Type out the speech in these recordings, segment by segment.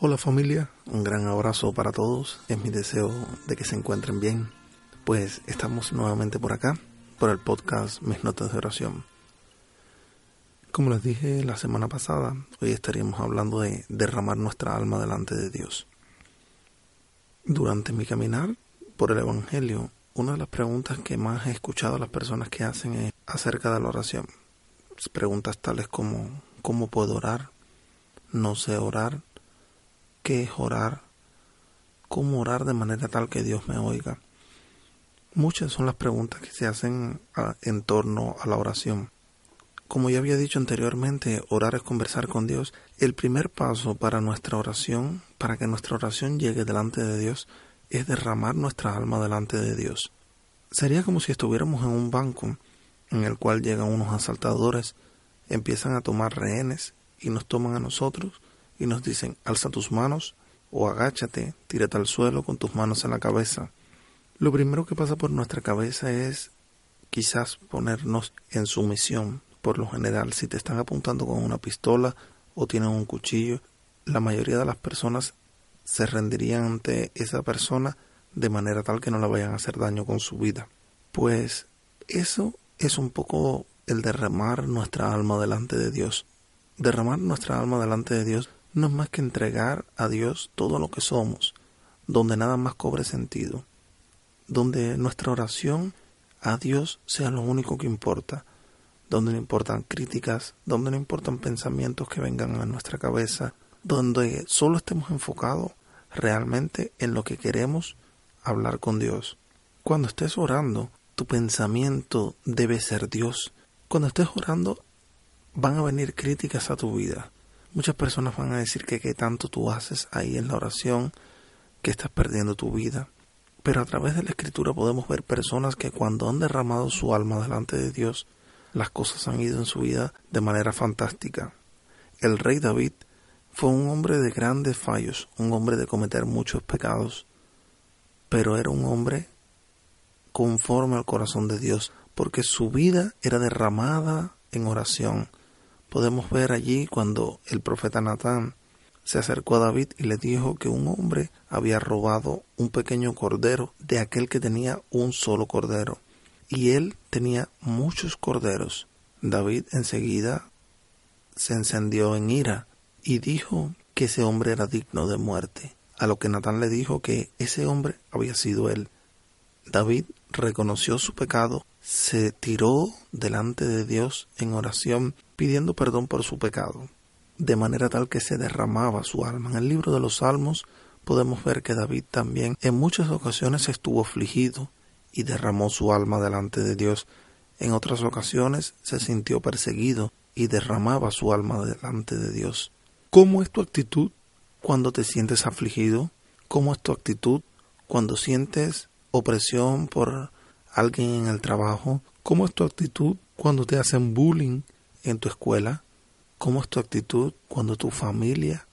Hola familia, un gran abrazo para todos. Es mi deseo de que se encuentren bien. Pues estamos nuevamente por acá, por el podcast Mis Notas de Oración. Como les dije la semana pasada, hoy estaríamos hablando de derramar nuestra alma delante de Dios. Durante mi caminar por el Evangelio, una de las preguntas que más he escuchado a las personas que hacen es acerca de la oración. Preguntas tales como ¿cómo puedo orar? No sé orar qué es orar, cómo orar de manera tal que Dios me oiga. Muchas son las preguntas que se hacen en torno a la oración. Como ya había dicho anteriormente, orar es conversar con Dios. El primer paso para nuestra oración, para que nuestra oración llegue delante de Dios, es derramar nuestra alma delante de Dios. Sería como si estuviéramos en un banco en el cual llegan unos asaltadores, empiezan a tomar rehenes y nos toman a nosotros y nos dicen, alza tus manos o agáchate, tírate al suelo con tus manos en la cabeza. Lo primero que pasa por nuestra cabeza es quizás ponernos en sumisión. Por lo general, si te están apuntando con una pistola o tienen un cuchillo, la mayoría de las personas se rendirían ante esa persona de manera tal que no le vayan a hacer daño con su vida. Pues eso es un poco el derramar nuestra alma delante de Dios. Derramar nuestra alma delante de Dios no es más que entregar a Dios todo lo que somos, donde nada más cobre sentido, donde nuestra oración a Dios sea lo único que importa, donde no importan críticas, donde no importan pensamientos que vengan a nuestra cabeza, donde solo estemos enfocados realmente en lo que queremos hablar con Dios. Cuando estés orando, tu pensamiento debe ser Dios. Cuando estés orando, van a venir críticas a tu vida, Muchas personas van a decir que qué tanto tú haces ahí en la oración, que estás perdiendo tu vida. Pero a través de la escritura podemos ver personas que cuando han derramado su alma delante de Dios, las cosas han ido en su vida de manera fantástica. El rey David fue un hombre de grandes fallos, un hombre de cometer muchos pecados, pero era un hombre conforme al corazón de Dios, porque su vida era derramada en oración, podemos ver allí cuando el profeta Natán se acercó a David y le dijo que un hombre había robado un pequeño cordero de aquel que tenía un solo cordero, y él tenía muchos corderos. David enseguida se encendió en ira y dijo que ese hombre era digno de muerte, a lo que Natán le dijo que ese hombre había sido él. David reconoció su pecado, se tiró delante de Dios en oración pidiendo perdón por su pecado, de manera tal que se derramaba su alma. En el libro de los Salmos podemos ver que David también en muchas ocasiones estuvo afligido y derramó su alma delante de Dios. En otras ocasiones se sintió perseguido y derramaba su alma delante de Dios. ¿Cómo es tu actitud cuando te sientes afligido? ¿Cómo es tu actitud cuando sientes opresión por alguien en el trabajo? ¿Cómo es tu actitud cuando te hacen bullying en tu escuela? ¿Cómo es tu actitud cuando tu familia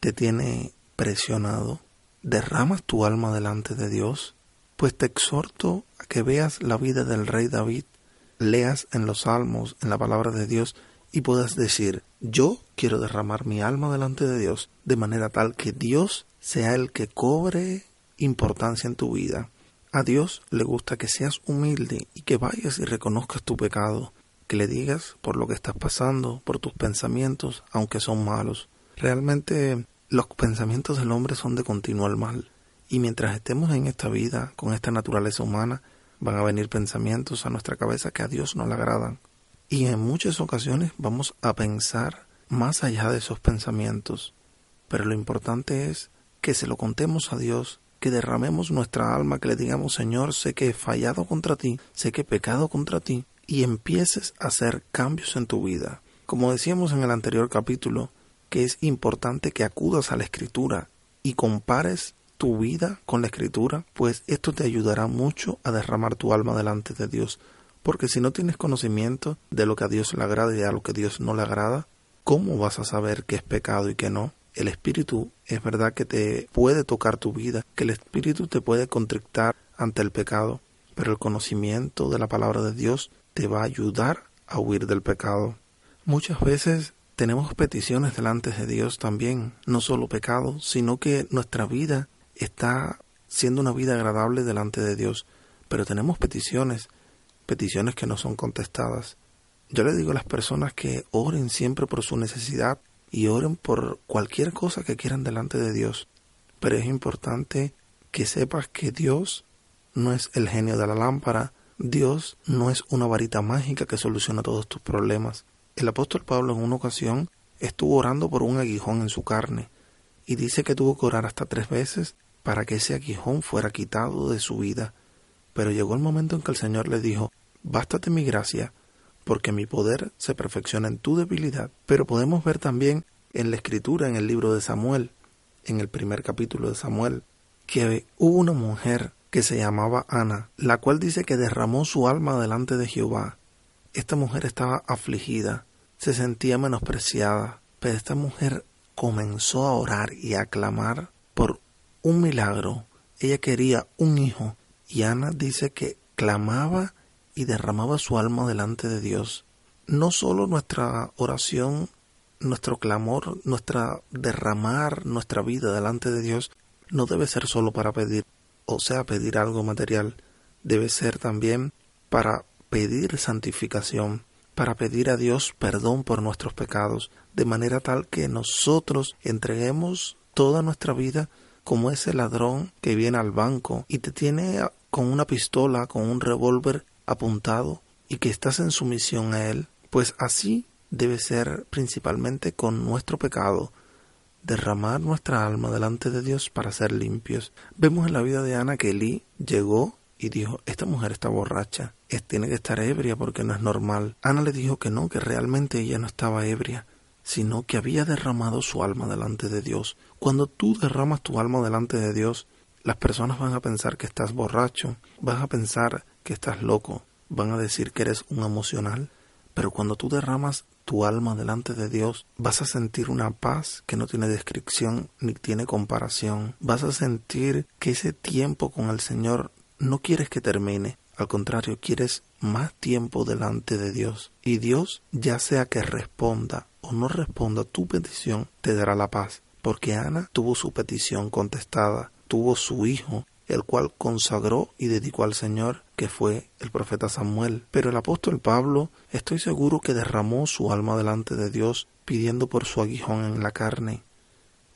te tiene presionado? ¿Derramas tu alma delante de Dios? Pues te exhorto a que veas la vida del rey David, leas en los salmos, en la palabra de Dios, y puedas decir, yo quiero derramar mi alma delante de Dios, de manera tal que Dios sea el que cobre importancia en tu vida. A Dios le gusta que seas humilde y que vayas y reconozcas tu pecado, que le digas por lo que estás pasando, por tus pensamientos, aunque son malos. Realmente los pensamientos del hombre son de continuo mal. Y mientras estemos en esta vida, con esta naturaleza humana, van a venir pensamientos a nuestra cabeza que a Dios no le agradan. Y en muchas ocasiones vamos a pensar más allá de esos pensamientos. Pero lo importante es que se lo contemos a Dios, que derramemos nuestra alma, que le digamos, Señor, sé que he fallado contra ti, sé que he pecado contra ti, y empieces a hacer cambios en tu vida. Como decíamos en el anterior capítulo, que es importante que acudas a la escritura y compares tu vida con la escritura, pues esto te ayudará mucho a derramar tu alma delante de Dios. Porque si no tienes conocimiento de lo que a Dios le agrada y a lo que a Dios no le agrada, ¿cómo vas a saber qué es pecado y qué no? El Espíritu es verdad que te puede tocar tu vida, que el Espíritu te puede contrictar ante el pecado, pero el conocimiento de la palabra de Dios te va a ayudar a huir del pecado. Muchas veces tenemos peticiones delante de Dios también, no solo pecados, sino que nuestra vida está siendo una vida agradable delante de Dios, pero tenemos peticiones, peticiones que no son contestadas. Yo le digo a las personas que oren siempre por su necesidad y oren por cualquier cosa que quieran delante de Dios, pero es importante que sepas que Dios no es el genio de la lámpara, Dios no es una varita mágica que soluciona todos tus problemas. El apóstol Pablo en una ocasión estuvo orando por un aguijón en su carne y dice que tuvo que orar hasta tres veces para que ese aguijón fuera quitado de su vida. Pero llegó el momento en que el Señor le dijo, Bástate mi gracia, porque mi poder se perfecciona en tu debilidad. Pero podemos ver también en la escritura, en el libro de Samuel, en el primer capítulo de Samuel, que hubo una mujer que se llamaba Ana, la cual dice que derramó su alma delante de Jehová. Esta mujer estaba afligida, se sentía menospreciada, pero esta mujer comenzó a orar y a clamar por un milagro. Ella quería un hijo y Ana dice que clamaba y derramaba su alma delante de Dios. No solo nuestra oración, nuestro clamor, nuestra derramar nuestra vida delante de Dios no debe ser solo para pedir o sea, pedir algo material, debe ser también para pedir santificación, para pedir a Dios perdón por nuestros pecados, de manera tal que nosotros entreguemos toda nuestra vida como ese ladrón que viene al banco y te tiene con una pistola, con un revólver apuntado y que estás en sumisión a él, pues así debe ser principalmente con nuestro pecado, derramar nuestra alma delante de Dios para ser limpios. Vemos en la vida de Ana que Elí llegó y dijo, esta mujer está borracha, tiene que estar ebria porque no es normal. Ana le dijo que no, que realmente ella no estaba ebria, sino que había derramado su alma delante de Dios. Cuando tú derramas tu alma delante de Dios, las personas van a pensar que estás borracho, van a pensar que estás loco, van a decir que eres un emocional, pero cuando tú derramas tu alma delante de Dios, vas a sentir una paz que no tiene descripción ni tiene comparación. Vas a sentir que ese tiempo con el Señor no quieres que termine. Al contrario, quieres más tiempo delante de Dios. Y Dios, ya sea que responda o no responda tu petición, te dará la paz. Porque Ana tuvo su petición contestada, tuvo su hijo el cual consagró y dedicó al Señor, que fue el profeta Samuel. Pero el apóstol Pablo, estoy seguro que derramó su alma delante de Dios, pidiendo por su aguijón en la carne.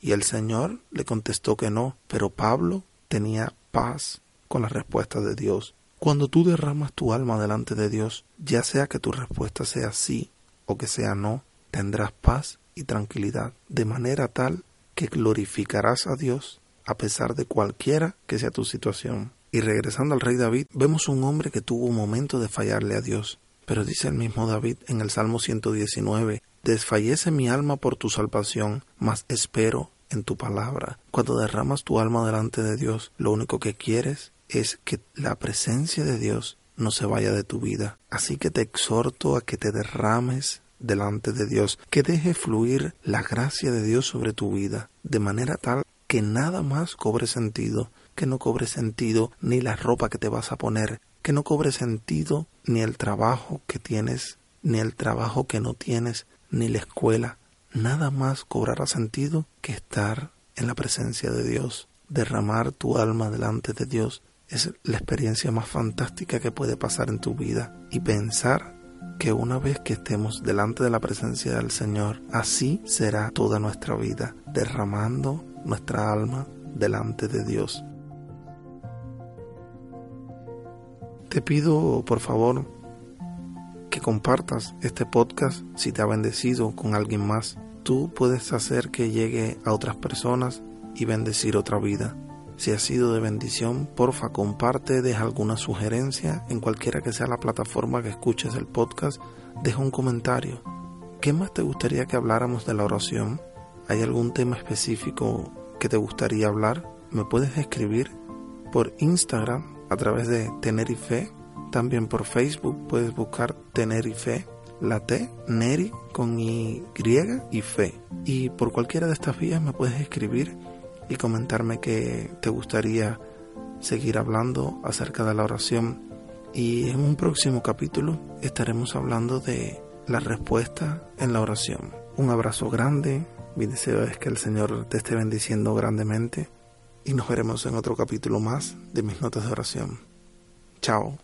Y el Señor le contestó que no, pero Pablo tenía paz con la respuesta de Dios. Cuando tú derramas tu alma delante de Dios, ya sea que tu respuesta sea sí o que sea no, tendrás paz y tranquilidad, de manera tal que glorificarás a Dios a pesar de cualquiera que sea tu situación. Y regresando al rey David, vemos un hombre que tuvo un momento de fallarle a Dios. Pero dice el mismo David en el Salmo 119, Desfallece mi alma por tu salvación, mas espero en tu palabra. Cuando derramas tu alma delante de Dios, lo único que quieres es que la presencia de Dios no se vaya de tu vida. Así que te exhorto a que te derrames delante de Dios, que deje fluir la gracia de Dios sobre tu vida, de manera tal que nada más cobre sentido, que no cobre sentido ni la ropa que te vas a poner, que no cobre sentido ni el trabajo que tienes, ni el trabajo que no tienes, ni la escuela. Nada más cobrará sentido que estar en la presencia de Dios. Derramar tu alma delante de Dios es la experiencia más fantástica que puede pasar en tu vida. Y pensar que una vez que estemos delante de la presencia del Señor, así será toda nuestra vida, derramando nuestra alma delante de Dios. Te pido, por favor, que compartas este podcast si te ha bendecido con alguien más. Tú puedes hacer que llegue a otras personas y bendecir otra vida. Si ha sido de bendición, porfa, comparte, deja alguna sugerencia en cualquiera que sea la plataforma que escuches el podcast, deja un comentario. ¿Qué más te gustaría que habláramos de la oración? ¿Hay algún tema específico que te gustaría hablar? Me puedes escribir por Instagram a través de Tenerife, también por Facebook puedes buscar Tenerife, la T, Neri con Y y Fe. Y por cualquiera de estas vías me puedes escribir y comentarme que te gustaría seguir hablando acerca de la oración. Y en un próximo capítulo estaremos hablando de la respuesta en la oración. Un abrazo grande, mi deseo es que el Señor te esté bendiciendo grandemente y nos veremos en otro capítulo más de mis notas de oración. Chao.